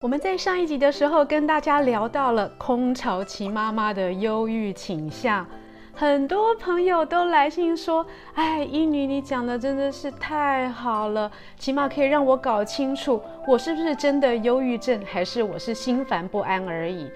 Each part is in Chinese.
我们在上一集的时候跟大家聊到了空巢期妈妈的忧郁倾向，很多朋友都来信说：“哎，医女，你讲的真的是太好了，起码可以让我搞清楚我是不是真的忧郁症，还是我是心烦不安而已。”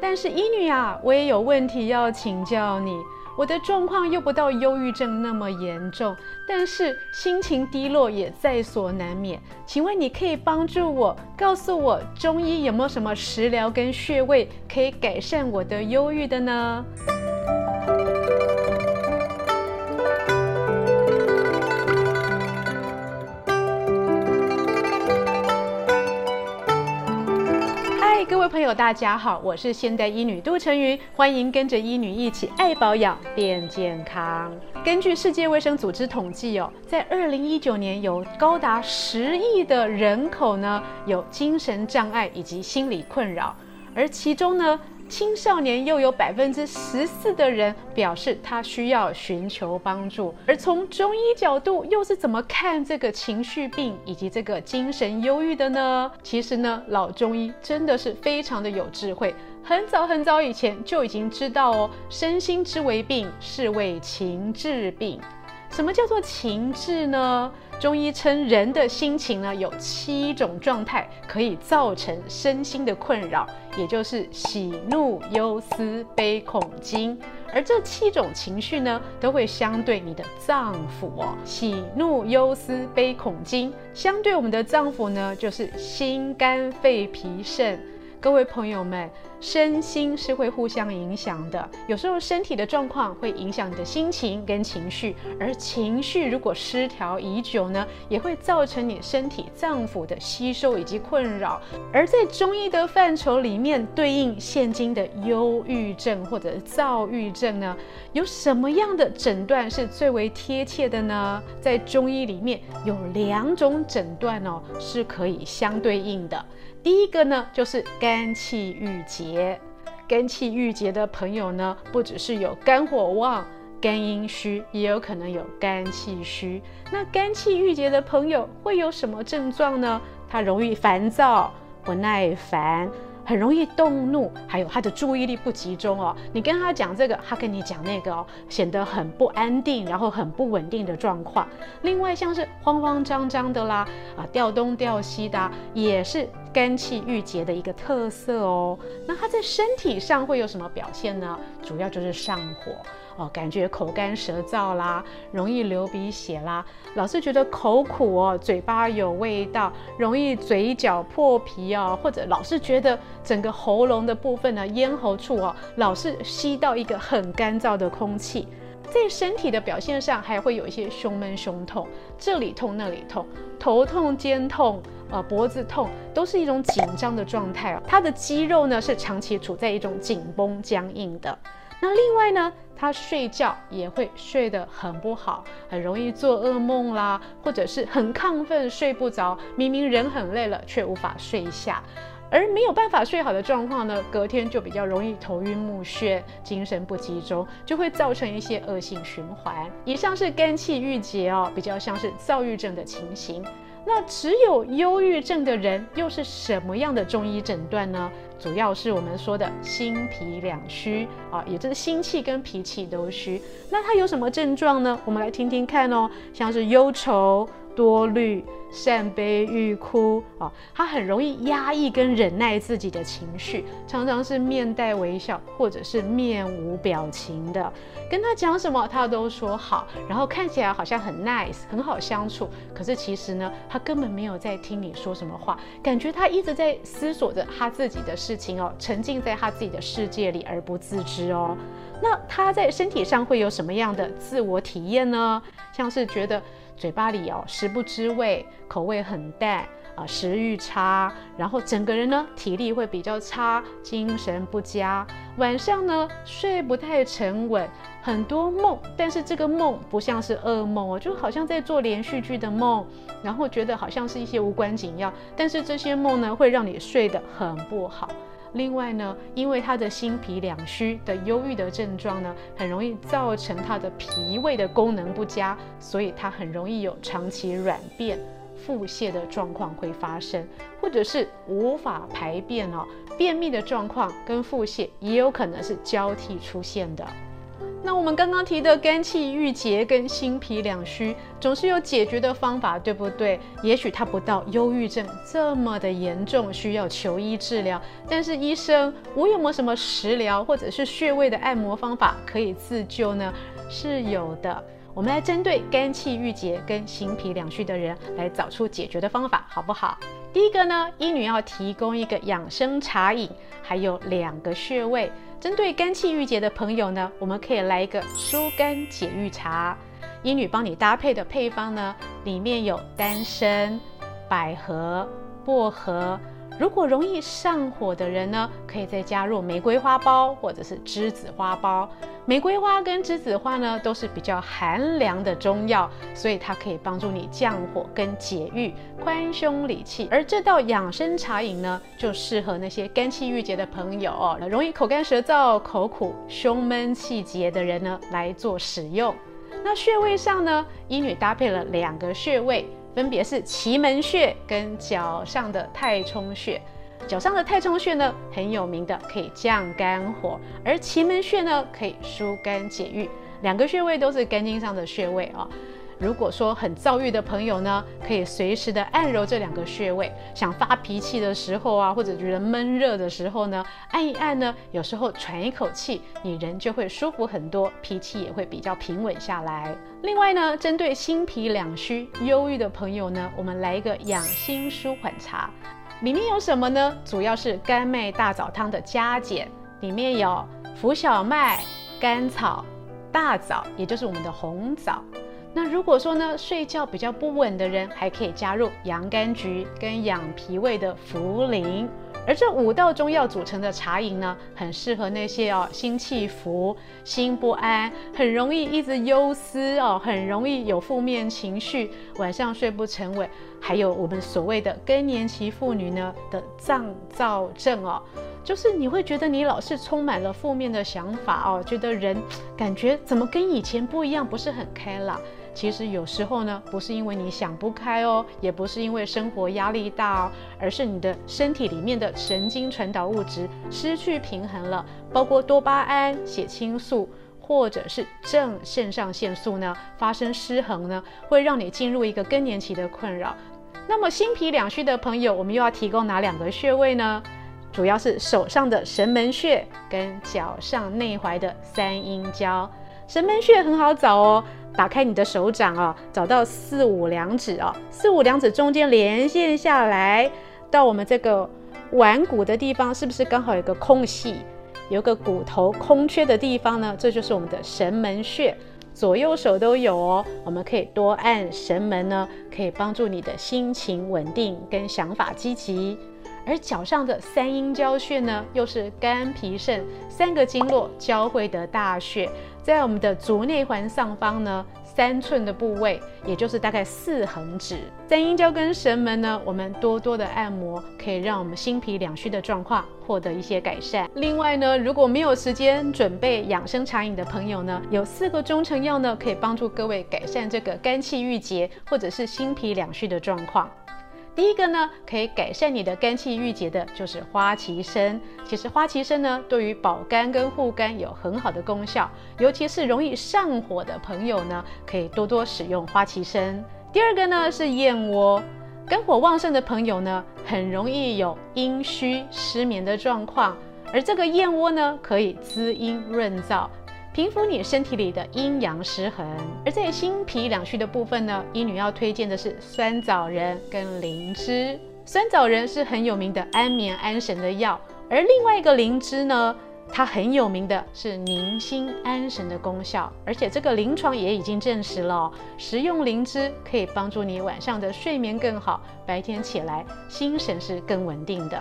但是医女啊，我也有问题要请教你。我的状况又不到忧郁症那么严重，但是心情低落也在所难免。请问你可以帮助我，告诉我中医有没有什么食疗跟穴位可以改善我的忧郁的呢？朋友，大家好，我是现代医女杜成云，欢迎跟着医女一起爱保养变健康。根据世界卫生组织统计哦，在二零一九年有高达十亿的人口呢有精神障碍以及心理困扰，而其中呢。青少年又有百分之十四的人表示他需要寻求帮助，而从中医角度又是怎么看这个情绪病以及这个精神忧郁的呢？其实呢，老中医真的是非常的有智慧，很早很早以前就已经知道哦，身心之为病，是为情治病。什么叫做情志呢？中医称人的心情呢，有七种状态可以造成身心的困扰，也就是喜怒忧思悲恐惊。而这七种情绪呢，都会相对你的脏腑哦。喜怒忧思悲恐惊，相对我们的脏腑呢，就是心肝肺脾肾。各位朋友们，身心是会互相影响的。有时候身体的状况会影响你的心情跟情绪，而情绪如果失调已久呢，也会造成你身体脏腑的吸收以及困扰。而在中医的范畴里面，对应现今的忧郁症或者躁郁症呢，有什么样的诊断是最为贴切的呢？在中医里面有两种诊断哦，是可以相对应的。第一个呢，就是肝气郁结。肝气郁结的朋友呢，不只是有肝火旺、肝阴虚，也有可能有肝气虚。那肝气郁结的朋友会有什么症状呢？他容易烦躁、不耐烦。很容易动怒，还有他的注意力不集中哦。你跟他讲这个，他跟你讲那个哦，显得很不安定，然后很不稳定的状况。另外像是慌慌张张的啦，啊，调东调西的，也是肝气郁结的一个特色哦。那它在身体上会有什么表现呢？主要就是上火。哦，感觉口干舌燥啦，容易流鼻血啦，老是觉得口苦哦，嘴巴有味道，容易嘴角破皮哦，或者老是觉得整个喉咙的部分呢，咽喉处哦，老是吸到一个很干燥的空气。在身体的表现上，还会有一些胸闷、胸痛，这里痛那里痛，头痛、肩痛，呃，脖子痛，都是一种紧张的状态哦。他的肌肉呢，是长期处在一种紧绷、僵硬的。那另外呢，他睡觉也会睡得很不好，很容易做噩梦啦，或者是很亢奋睡不着，明明人很累了却无法睡下，而没有办法睡好的状况呢，隔天就比较容易头晕目眩、精神不集中，就会造成一些恶性循环。以上是肝气郁结哦，比较像是躁郁症的情形。那只有忧郁症的人又是什么样的中医诊断呢？主要是我们说的心脾两虚啊，也就是心气跟脾气都虚。那它有什么症状呢？我们来听听看哦，像是忧愁。多虑、善悲、欲哭啊，他很容易压抑跟忍耐自己的情绪，常常是面带微笑，或者是面无表情的。跟他讲什么，他都说好，然后看起来好像很 nice，很好相处。可是其实呢，他根本没有在听你说什么话，感觉他一直在思索着他自己的事情哦，沉浸在他自己的世界里而不自知哦。那他在身体上会有什么样的自我体验呢？像是觉得。嘴巴里哦，食不知味，口味很淡啊，食欲差，然后整个人呢体力会比较差，精神不佳，晚上呢睡不太沉稳，很多梦，但是这个梦不像是噩梦哦，就好像在做连续剧的梦，然后觉得好像是一些无关紧要，但是这些梦呢会让你睡得很不好。另外呢，因为他的心脾两虚的忧郁的症状呢，很容易造成他的脾胃的功能不佳，所以他很容易有长期软便、腹泻的状况会发生，或者是无法排便哦，便秘的状况跟腹泻也有可能是交替出现的。那我们刚刚提的肝气郁结跟心脾两虚，总是有解决的方法，对不对？也许它不到忧郁症这么的严重，需要求医治疗。但是医生，我有没有什么食疗或者是穴位的按摩方法可以自救呢？是有的。我们来针对肝气郁结跟心脾两虚的人来找出解决的方法，好不好？第一个呢，医女要提供一个养生茶饮，还有两个穴位。针对肝气郁结的朋友呢，我们可以来一个疏肝解郁茶。医女帮你搭配的配方呢，里面有丹参、百合、薄荷。如果容易上火的人呢，可以再加入玫瑰花苞或者是栀子花苞。玫瑰花跟栀子花呢，都是比较寒凉的中药，所以它可以帮助你降火跟解郁、宽胸理气。而这道养生茶饮呢，就适合那些肝气郁结的朋友哦，容易口干舌燥、口苦、胸闷气结的人呢来做使用。那穴位上呢，医女搭配了两个穴位。分别是奇门穴跟脚上的太冲穴。脚上的太冲穴呢，很有名的，可以降肝火；而奇门穴呢，可以疏肝解郁。两个穴位都是肝经上的穴位啊。如果说很躁郁的朋友呢，可以随时的按揉这两个穴位。想发脾气的时候啊，或者觉得闷热的时候呢，按一按呢，有时候喘一口气，你人就会舒服很多，脾气也会比较平稳下来。另外呢，针对心脾两虚、忧郁的朋友呢，我们来一个养心舒缓茶。里面有什么呢？主要是甘麦大枣汤的加减，里面有浮小麦、甘草、大枣，也就是我们的红枣。那如果说呢，睡觉比较不稳的人，还可以加入洋甘菊跟养脾胃的茯苓。而这五道中药组成的茶饮呢，很适合那些哦心气浮、心不安、很容易一直忧思哦、很容易有负面情绪、晚上睡不沉稳，还有我们所谓的更年期妇女呢的躁躁症哦。就是你会觉得你老是充满了负面的想法哦，觉得人感觉怎么跟以前不一样，不是很开朗。其实有时候呢，不是因为你想不开哦，也不是因为生活压力大哦，而是你的身体里面的神经传导物质失去平衡了，包括多巴胺、血清素或者是正肾上腺素呢发生失衡呢，会让你进入一个更年期的困扰。那么心脾两虚的朋友，我们又要提供哪两个穴位呢？主要是手上的神门穴跟脚上内踝的三阴交。神门穴很好找哦，打开你的手掌哦，找到四五两指哦，四五两指中间连线下来，到我们这个腕骨的地方，是不是刚好有个空隙，有个骨头空缺的地方呢？这就是我们的神门穴，左右手都有哦。我们可以多按神门呢，可以帮助你的心情稳定跟想法积极。而脚上的三阴交穴呢，又是肝脾肾三个经络交汇的大穴，在我们的足内环上方呢，三寸的部位，也就是大概四横指。在阴交跟神门呢，我们多多的按摩，可以让我们心脾两虚的状况获得一些改善。另外呢，如果没有时间准备养生茶饮的朋友呢，有四个中成药呢，可以帮助各位改善这个肝气郁结或者是心脾两虚的状况。第一个呢，可以改善你的肝气郁结的，就是花旗参。其实花旗参呢，对于保肝跟护肝有很好的功效，尤其是容易上火的朋友呢，可以多多使用花旗参。第二个呢是燕窝，肝火旺盛的朋友呢，很容易有阴虚失眠的状况，而这个燕窝呢，可以滋阴润燥。平复你身体里的阴阳失衡，而在心脾两虚的部分呢，医女要推荐的是酸枣仁跟灵芝。酸枣仁是很有名的安眠安神的药，而另外一个灵芝呢，它很有名的是宁心安神的功效，而且这个临床也已经证实了，哦食用灵芝可以帮助你晚上的睡眠更好，白天起来心神是更稳定的。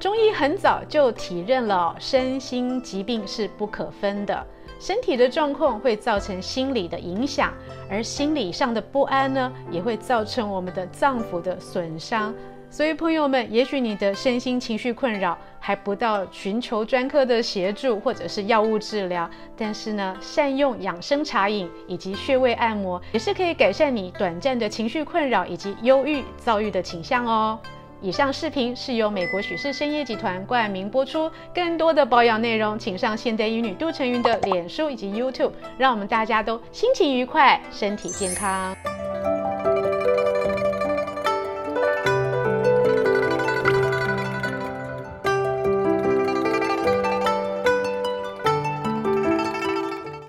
中医很早就体认了，身心疾病是不可分的。身体的状况会造成心理的影响，而心理上的不安呢，也会造成我们的脏腑的损伤。所以朋友们，也许你的身心情绪困扰还不到寻求专科的协助或者是药物治疗，但是呢，善用养生茶饮以及穴位按摩，也是可以改善你短暂的情绪困扰以及忧郁、躁郁的倾向哦。以上视频是由美国许氏生业集团冠名播出，更多的保养内容，请上现代医女杜成云的脸书以及 YouTube，让我们大家都心情愉快，身体健康。